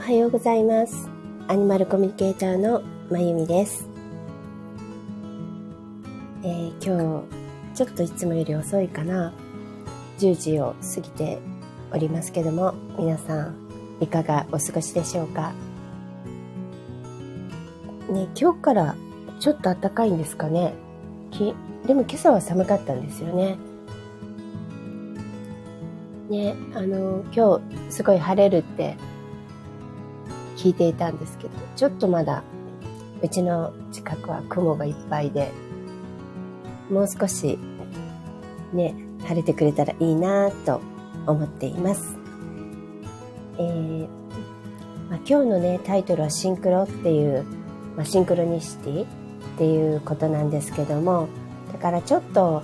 おはようございます。アニマルコミュニケーターのまゆみです。えー今日、ちょっといつもより遅いかな。10時を過ぎておりますけども、皆さん、いかがお過ごしでしょうか？ね、今日からちょっと暖かいんですかね。きでも今朝は寒かったんですよね。ね、あの、今日すごい晴れるって聞いていたんですけど、ちょっとまだうちの近くは雲がいっぱいで、もう少しね、晴れてくれたらいいなと思っています。えーまあ、今日のね、タイトルはシンクロっていう、まあ、シンクロニシティっていうことなんですけども、だからちょっと、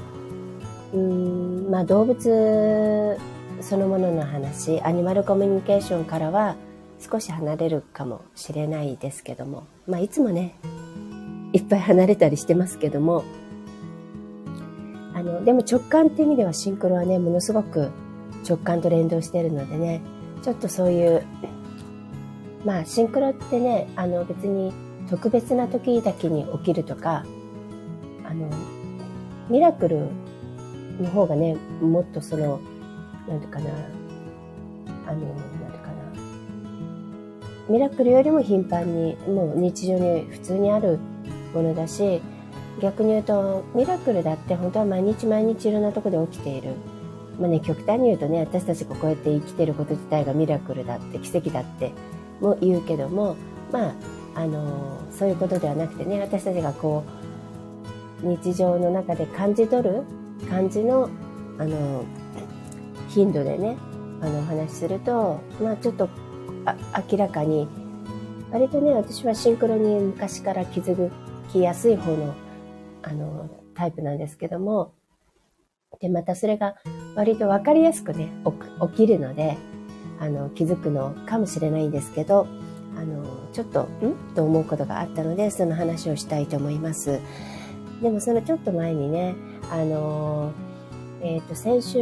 うん、まあ動物そのものの話、アニマルコミュニケーションからは少し離れるかもしれないですけども、まあいつもね、いっぱい離れたりしてますけども、あの、でも直感って意味ではシンクロはね、ものすごく直感と連動してるのでね、ちょっとそういう、まあシンクロってね、あの別に特別な時だけに起きるとか、あの、ミラクルの方がね、もっとその、なんていうかな、あの、ミラクルよりも頻繁に、もう日常に普通にあるものだし、逆に言うと、ミラクルだって本当は毎日毎日いろんなとこで起きている。まあね、極端に言うとね、私たちがこうやって生きてること自体がミラクルだって、奇跡だっても言うけども、まあ、あの、そういうことではなくてね、私たちがこう、日常の中で感じ取る感じの、あの、頻度でね、あの、お話しすると、まあちょっと、明らかに、割とね、私はシンクロに昔から気づきやすい方の、あの、タイプなんですけども、で、またそれが割とわかりやすくね、起きるので、あの、気づくのかもしれないんですけど、あの、ちょっと、ん？と思うことがあったので、その話をしたいと思います。でもそのちょっと前にね、あの、えっ、と、先週、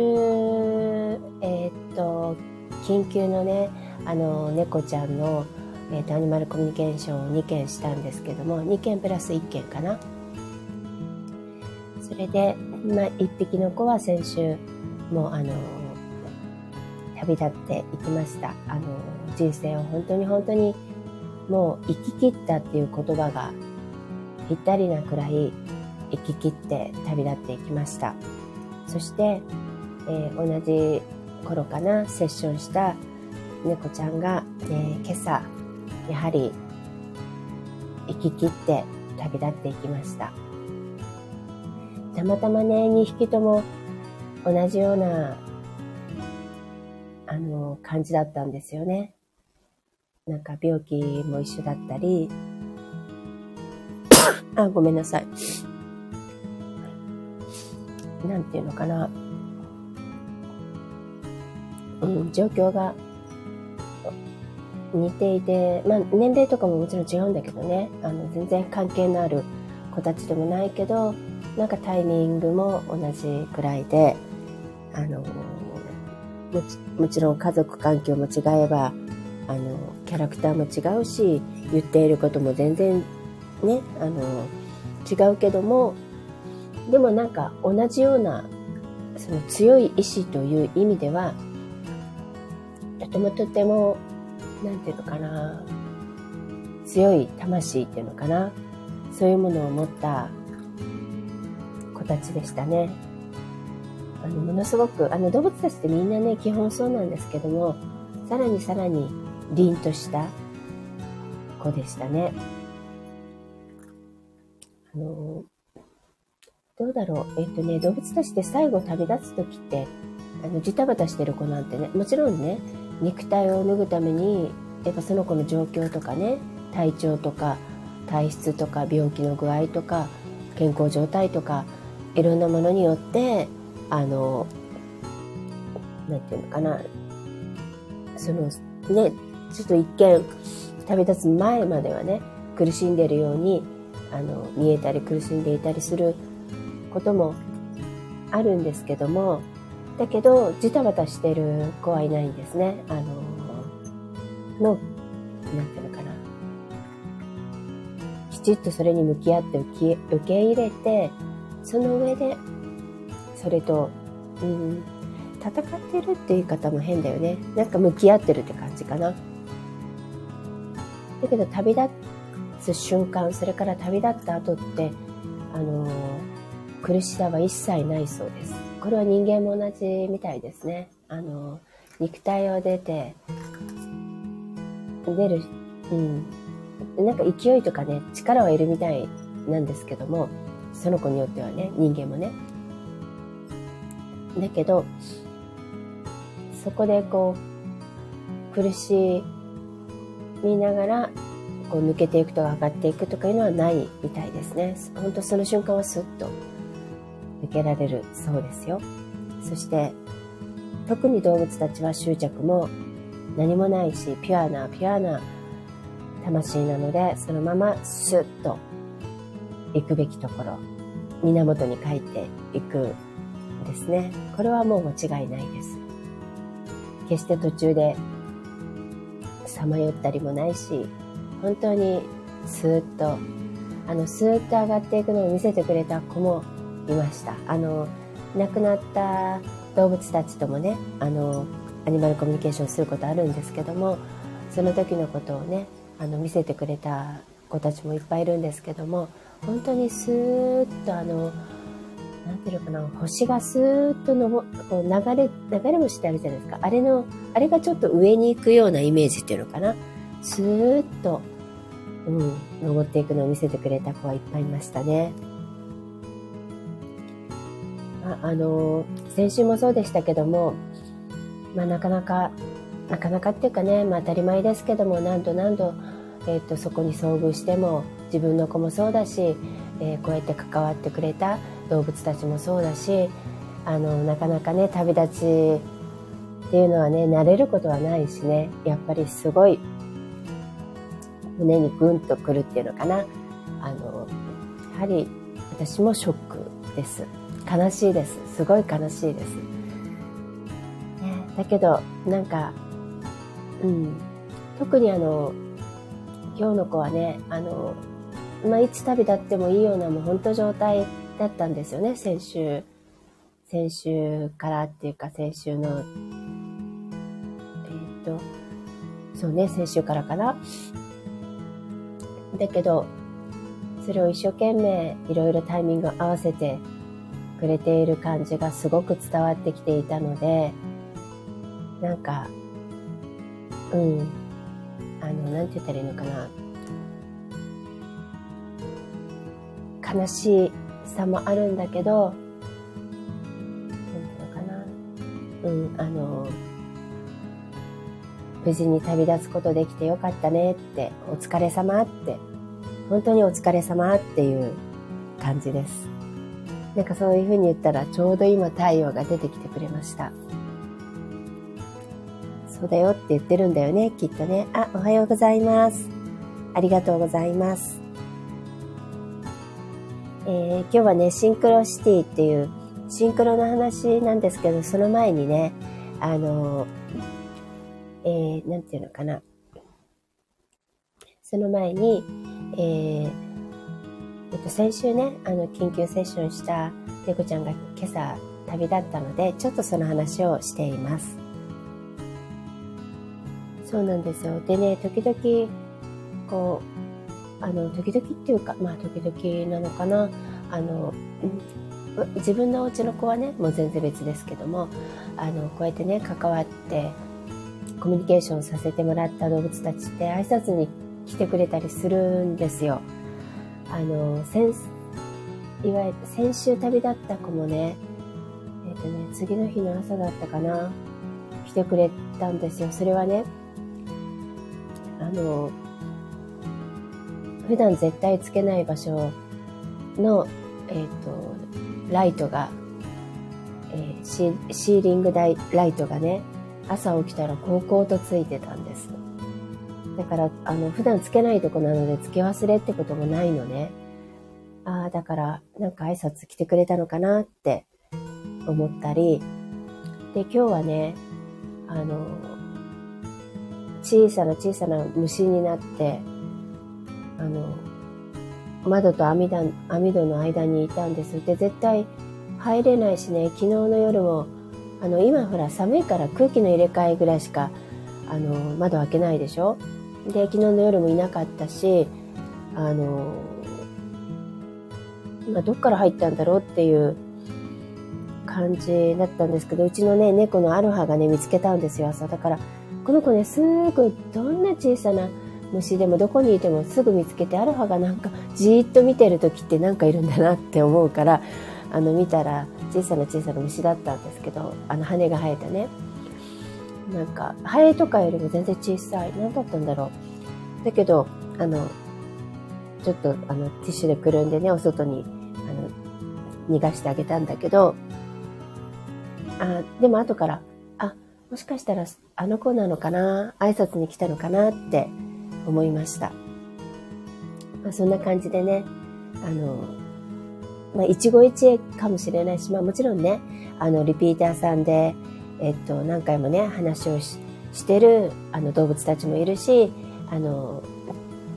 えっ、と、緊急のね、あの、猫ちゃんの、えっ、と、アニマルコミュニケーションを2件したんですけども、2件プラス1件かな。それで、まあ、1匹の子は先週、もうあの、旅立っていきました。あの、人生を本当に本当に、もう生き切ったっていう言葉がぴったりなくらい生き切って旅立っていきました。そして、えー同じ頃かな、セッションした猫ちゃんが、えー今朝、やはり生き切って旅立っていきました。たまたまね、2匹とも同じような、あの、感じだったんですよね。なんか病気も一緒だったり、あ、ごめんなさい。なんていうのかな。うん、状況が似ていて、まあ年齢とかももちろん違うんだけどね、あの全然関係のある子たちでもないけど、なんかタイミングも同じくらいで、あの、もちもちろん家族環境も違えば、あの、キャラクターも違うし、言っていることも全然ね、あの、違うけども、でもなんか同じような、その強い意志という意味では、とてもとても、なんていうのかな、強い魂っていうのかな、そういうものを持った子たちでしたね。あの、ものすごく、あの、動物たちってみんなね、基本そうなんですけども、さらにさらに凛とした子でしたね。あの、どうだろう。えっとね、動物たちって最後旅立つ時って、あの、ジタバタしてる子なんてね、もちろんね、肉体を脱ぐために、やっぱその子の状況とかね、体調とか、体質とか、病気の具合とか、健康状態とか、いろんなものによって、あの、なんていうのかな、その、ね、ちょっと一見、旅立つ前まではね、苦しんでるように、あの、見えたり苦しんでいたりすることもあるんですけども、だけど、ジタバタしてる子はいないんですね。あの、の、なんていうのかな。きちっとそれに向き合って受け受け入れて、その上で、それと、うん、戦ってるって言い方も変だよね。なんか向き合ってるって感じかな。だけど旅立つ瞬間、それから旅立った後って、あの、苦しさは一切ないそうです。これは人間も同じみたいですね。あの、肉体を出て、出る、うん。なんか勢いとかね、力はいるみたいなんですけども、その子によってはね、人間もね。だけど、そこでこう、苦しみながら、こう抜けていくとか上がっていくとかいうのはないみたいですね。本当その瞬間はスッと抜けられるそうですよ。そして、特に動物たちは執着も何もないし、ピュアな、ピュアな魂なので、そのままスッと行くべきところ、源に帰っていくんですね。これはもう間違いないです。決して途中でさまよったりもないし、本当にスーッと、あの、スーッと上がっていくのを見せてくれた子もいました。あの、亡くなった動物たちともね、あの、アニマルコミュニケーションすることあるんですけども、その時のことをね、あの、見せてくれた子たちもいっぱいいるんですけども、本当にスーッとあの、なんていうのかな、星がスーッとのぼこう流れ、流れ星ってあるじゃないですか。あれの、あれがちょっと上に行くようなイメージっていうのかな。スーッと、うん、登っていくのを見せてくれた子はいっぱいいましたね。あの、先週もそうでしたけども、まあなかなか、なかなかっていうかね、まあ当たり前ですけども、何度何度、えっ、ー、と、そこに遭遇しても、自分の子もそうだし、えー、こうやって関わってくれた動物たちもそうだしあのなかなかね旅立ちっていうのはね慣れることはないしねやっぱりすごい胸にグンとくるっていうのかな。あのやはり私もショックです。悲しいですすごい悲しいです、ね、だけどなんかうん特にあの今日の子はねあのまあ、いつ旅立ってもいいようなもう本当状態だったんですよね、先週。先週からっていうか、先週の、えっ、ー、と、そうね、先週からかな。だけど、それを一生懸命いろいろタイミングを合わせてくれている感じがすごく伝わってきていたので、なんか、うん、あの、なんて言ったらいいのかな。悲しさもあるんだけど、なんていうのかな。うん、あの、無事に旅立つことできてよかったねって、お疲れ様って、本当にお疲れ様っていう感じです。なんかそういうふうに言ったらちょうど今太陽が出てきてくれました。そうだよって言ってるんだよね、きっとね。あ、おはようございます。ありがとうございます。えー、今日はね、シンクロシティっていうシンクロの話なんですけど、その前にね、あの、えー、なんていうのかな。その前に、えー、えっと、先週ね、あの、緊急セッションした猫ちゃんが今朝旅立ったので、ちょっとその話をしています。そうなんですよ。でね、時々、こう、あの、時々っていうか、まあ、時々なのかな。あの、自分のお家の子はね、もう全然別ですけども、あの、こうやってね、関わって、コミュニケーションさせてもらった動物たちって挨拶に来てくれたりするんですよ。あの、先、いわゆる先週旅立った子もね、えっ、ー、とね、次の日の朝だったかな、来てくれたんですよ。それはね、あの、普段絶対つけない場所の、えっ、ー、と、ライトが、えー、シーリングライトがね、朝起きたら高校とついてたんです。だから、あの、普段つけないとこなので、つけ忘れってこともないのね。ああ、だから、なんか挨拶来てくれたのかなって思ったり、で、今日はね、あの、小さな小さな虫になって、あの、窓と網だ網戸の間にいたんです。で、絶対入れないしね、昨日の夜も、あの、今ほら寒いから空気の入れ替えぐらいしか、あの、窓開けないでしょ？で、昨日の夜もいなかったし、あの、まあ、どっから入ったんだろうっていう感じだったんですけど、うちのね、猫のアルファがね、見つけたんですよ、朝。だから、この子ね、すぐどんな小さな虫でもどこにいてもすぐ見つけて、アルファがなんかじーっと見てる時ってなんかいるんだなって思うから、あの、見たら小さな小さな虫だったんですけど、あの、羽が生えてね。なんか、ハエとかよりも全然小さい。何だったんだろう。だけど、あの、ちょっと、あの、ティッシュでくるんでね、お外に、あの、逃がしてあげたんだけど、あ、でも後から、あ、もしかしたらあの子なのかな挨拶に来たのかなって思いました。まあ、そんな感じでね、あの、まあ、一期一会かもしれないし、まあもちろんね、あの、リピーターさんで、えっと、何回もね、話をしてる、あの、動物たちもいるし、あの、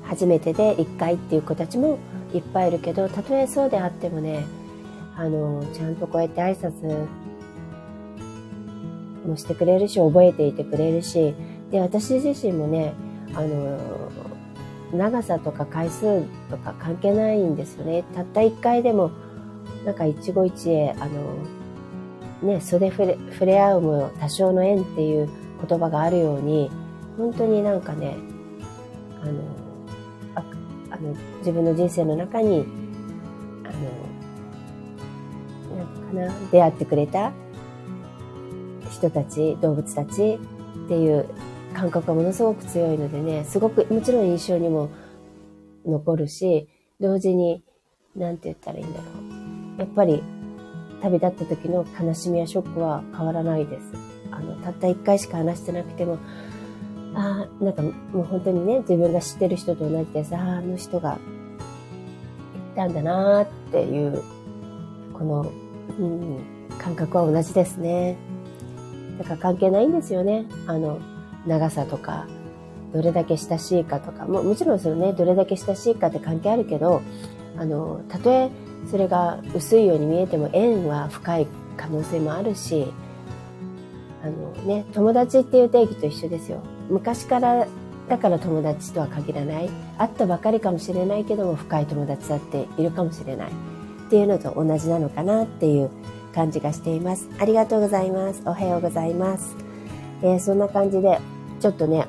初めてで一回っていう子たちもいっぱいいるけど、たとえそうであってもね、あの、ちゃんとこうやって挨拶もしてくれるし、覚えていてくれるし、で、私自身もね、あの、長さとか回数とか関係ないんですよね。たった一回でも、なんか一期一会、あの、ね、袖触れ触れ合うも多少の縁っていう言葉があるように、本当になんかね、あの、ああの自分の人生の中に、あの、なんかな、出会ってくれた人たち、動物たちっていう感覚がものすごく強いのでね、すごく、もちろん印象にも残るし、同時に、なんて言ったらいいんだろう。やっぱり、旅立った時の悲しみやショックは変わらないです。あの、たった一回しか話してなくても、ああ、なんかもう本当にね、自分が知ってる人と同じでさ、ああの人が行ったんだなーっていう、この、うん、感覚は同じですね。だから関係ないんですよね。あの、長さとか、どれだけ親しいかとか、ももちろんそのね、どれだけ親しいかって関係あるけど、あの、たとえそれが薄いように見えても縁は深い可能性もあるし、あのね、友達っていう定義と一緒ですよ。昔からだから友達とは限らない。会ったばかりかもしれないけども深い友達だっているかもしれない。っていうのと同じなのかなっていう感じがしています。ありがとうございます。おはようございます。えー、そんな感じで、ちょっとね、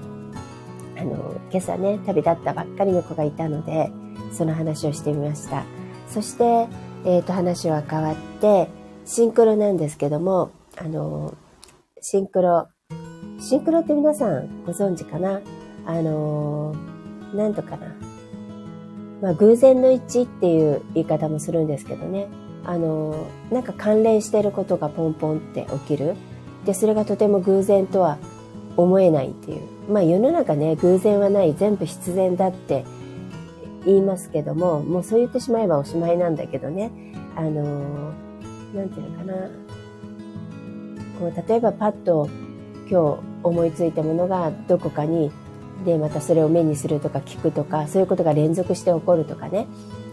あの、今朝ね、旅立ったばっかりの子がいたので、その話をしてみました。そして、えっ、ー、と、話は変わって、シンクロなんですけども、あの、シンクロ、シンクロって皆さんご存知かな？あの、なんとかな？まあ、偶然の一致っていう言い方もするんですけどね。あの、なんか関連してることがポンポンって起きる。で、それがとても偶然とは思えないっていう。まあ世の中ね、偶然はない、全部必然だって言いますけども、もうそう言ってしまえばおしまいなんだけどね。あの、なんていうのかな。こう、例えばパッと今日思いついたものがどこかにでまたそれを目にするとか聞くとかそういうことが連続して起こるとかね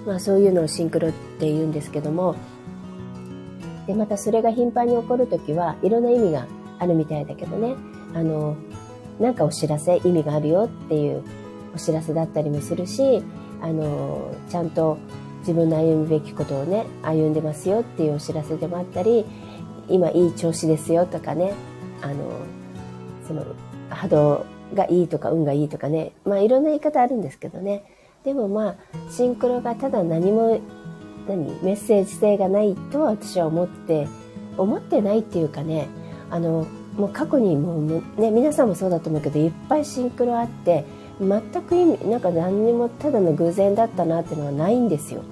まあ、そういうのをシンクロって言うんですけどもでまたそれが頻繁に起こるときはいろんな意味があるみたいだけどねあのなんかお知らせ意味があるよっていうお知らせだったりもするしあのちゃんと自分の歩むべきことをね歩んでますよっていうお知らせでもあったり今いい調子ですよとかねあのその波動がいいとか運がいいとかねまあいろんな言い方あるんですけどね。でもまあシンクロがただ何も何メッセージ性がないとは私は思って思ってないっていうかねあのもう過去にもうね皆さんもそうだと思うけどいっぱいシンクロあって全く意味なんか何にもただの偶然だったなっていうのはないんですよ。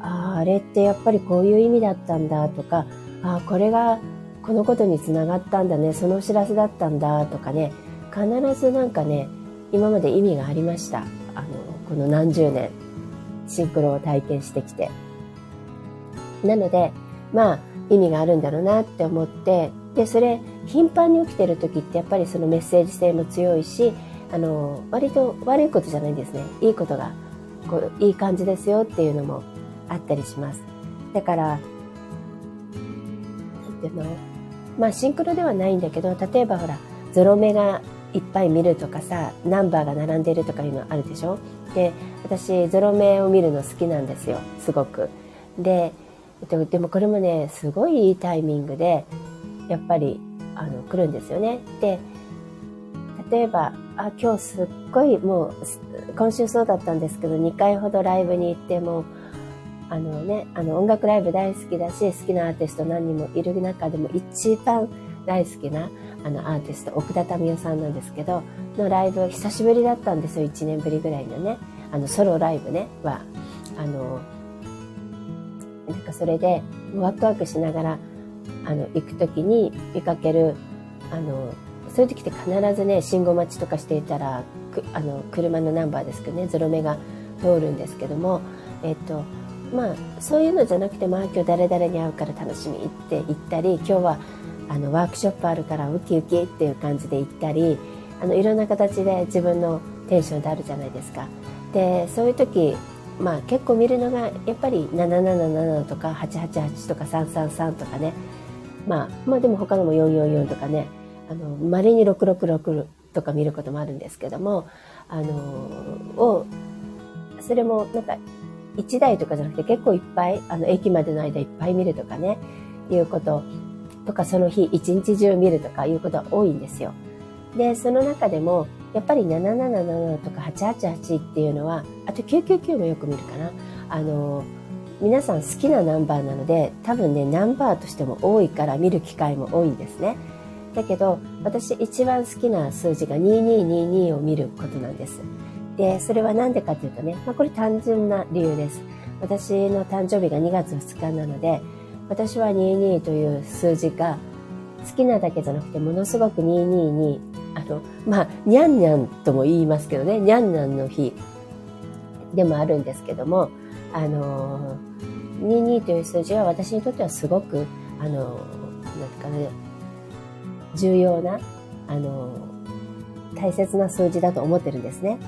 あああれってやっぱりこういう意味だったんだとかああこれがこのことにつながったんだねそのお知らせだったんだとかね必ずなんかね今まで意味がありましたあのこの何十年シンクロを体験してきてなのでまあ意味があるんだろうなって思ってでそれ頻繁に起きてる時ってやっぱりそのメッセージ性も強いしあの、割と悪いことじゃないんですね。いいことが、こう、いい感じですよっていうのもあったりします。だから、なんていうの？まあ、シンクロではないんだけど、例えばほら、ゾロ目がいっぱい見るとかさ、ナンバーが並んでるとかいうのあるでしょ？で、私、ゾロ目を見るの好きなんですよ。すごく。で、えっと、でもこれもね、すごいいいタイミングで、やっぱり、あの、来るんですよね。で、例えば、あ、今日すっごいもう、今週そうだったんですけど、2回ほどライブに行っても、あのね、あの音楽ライブ大好きだし、好きなアーティスト何人もいる中でも一番大好きなあのアーティスト、奥田民生さんなんですけど、のライブ久しぶりだったんですよ、1年ぶりぐらいのね。あの、ソロライブね、は、あの、なんかそれで、ワクワクしながら、あの、行くときに見かける、あの、そういう時って必ずね、信号待ちとかしていたら、あの、車のナンバーですけどね、ゾロ目が通るんですけども、えっと、まあ、そういうのじゃなくて、まあ、今日誰々に会うから楽しみって言ったり、今日は、あの、ワークショップあるからウキウキっていう感じで行ったり、あの、いろんな形で自分のテンションであるじゃないですか。で、そういう時、まあ結構見るのが、やっぱり777とか888とか333とかね。まあ、まあでも他のも444とかね、あの、稀に666とか見ることもあるんですけども、あの、を、それもなんか1台とかじゃなくて結構いっぱい、あの、駅までの間いっぱい見るとかね、いうこととか、その日一日中見るとかいうことは多いんですよ。で、その中でも、やっぱり777とか888っていうのは、あと999もよく見るかな。あの、皆さん好きなナンバーなので、多分ね、ナンバーとしても多いから見る機会も多いんですね。だけど、私一番好きな数字が2222を見ることなんです。で、それは何でかというとね、まあ、これ単純な理由です。私の誕生日が2月2日なので、私は22という数字が好きなだけじゃなくて、ものすごく22に、あの、まあ、にゃんにゃんとも言いますけどね、にゃんにゃんの日でもあるんですけども、あの、22という数字は私にとってはすごく、あの、なんていうかね、重要な、あの、大切な数字だと思ってるんですね。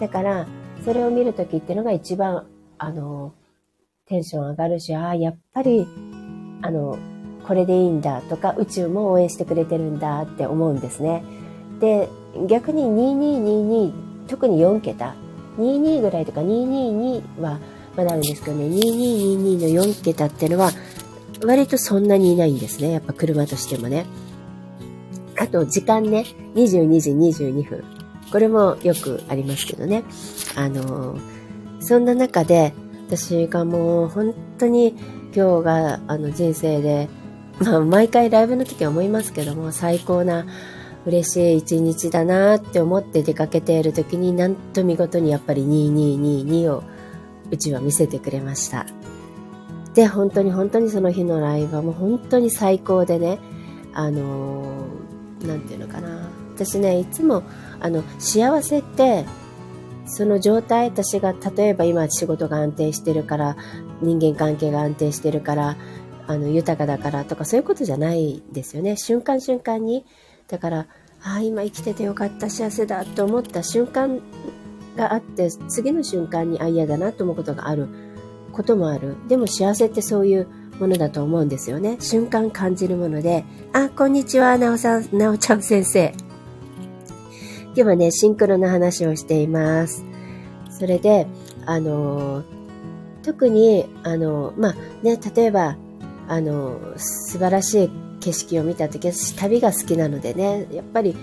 だから、それを見るときっていうのが一番、あの、テンション上がるし、ああ、やっぱり、あの、これでいいんだとか、宇宙も応援してくれてるんだって思うんですね。で、逆に2222、特に4桁、22ぐらいとか222はまだあるんですけどね、2222の4桁っていうのは、割とそんなにいないんですね。やっぱ車としてもね。あと、時間ね、22時22分。これもよくありますけどね。あの、そんな中で、私がもう本当に今日があの人生で、まあ毎回ライブの時は思いますけども、最高な嬉しい一日だなって思って出かけている時になんと見事にやっぱり2222をうちは見せてくれました。で、本当に本当にその日のライブはもう本当に最高でね、あのー、なんていうのかな。私ね、いつもあの、幸せって、その状態、私が例えば今仕事が安定してるから、人間関係が安定してるから、あの、豊かだからとかそういうことじゃないですよね。瞬間瞬間に。だから、ああ、今生きててよかった、幸せだと思った瞬間があって、次の瞬間に、あ、嫌だなと思うことがあることもある。でも幸せってそういうものだと思うんですよね。瞬間感じるもので、あ、こんにちは、なおさん、なおちゃん先生。今日はね、シンクロの話をしています。それで、あの、特に、あの、まあ、ね、例えば、あの、素晴らしい景色を見たとき、私旅が好きなのでね、やっぱり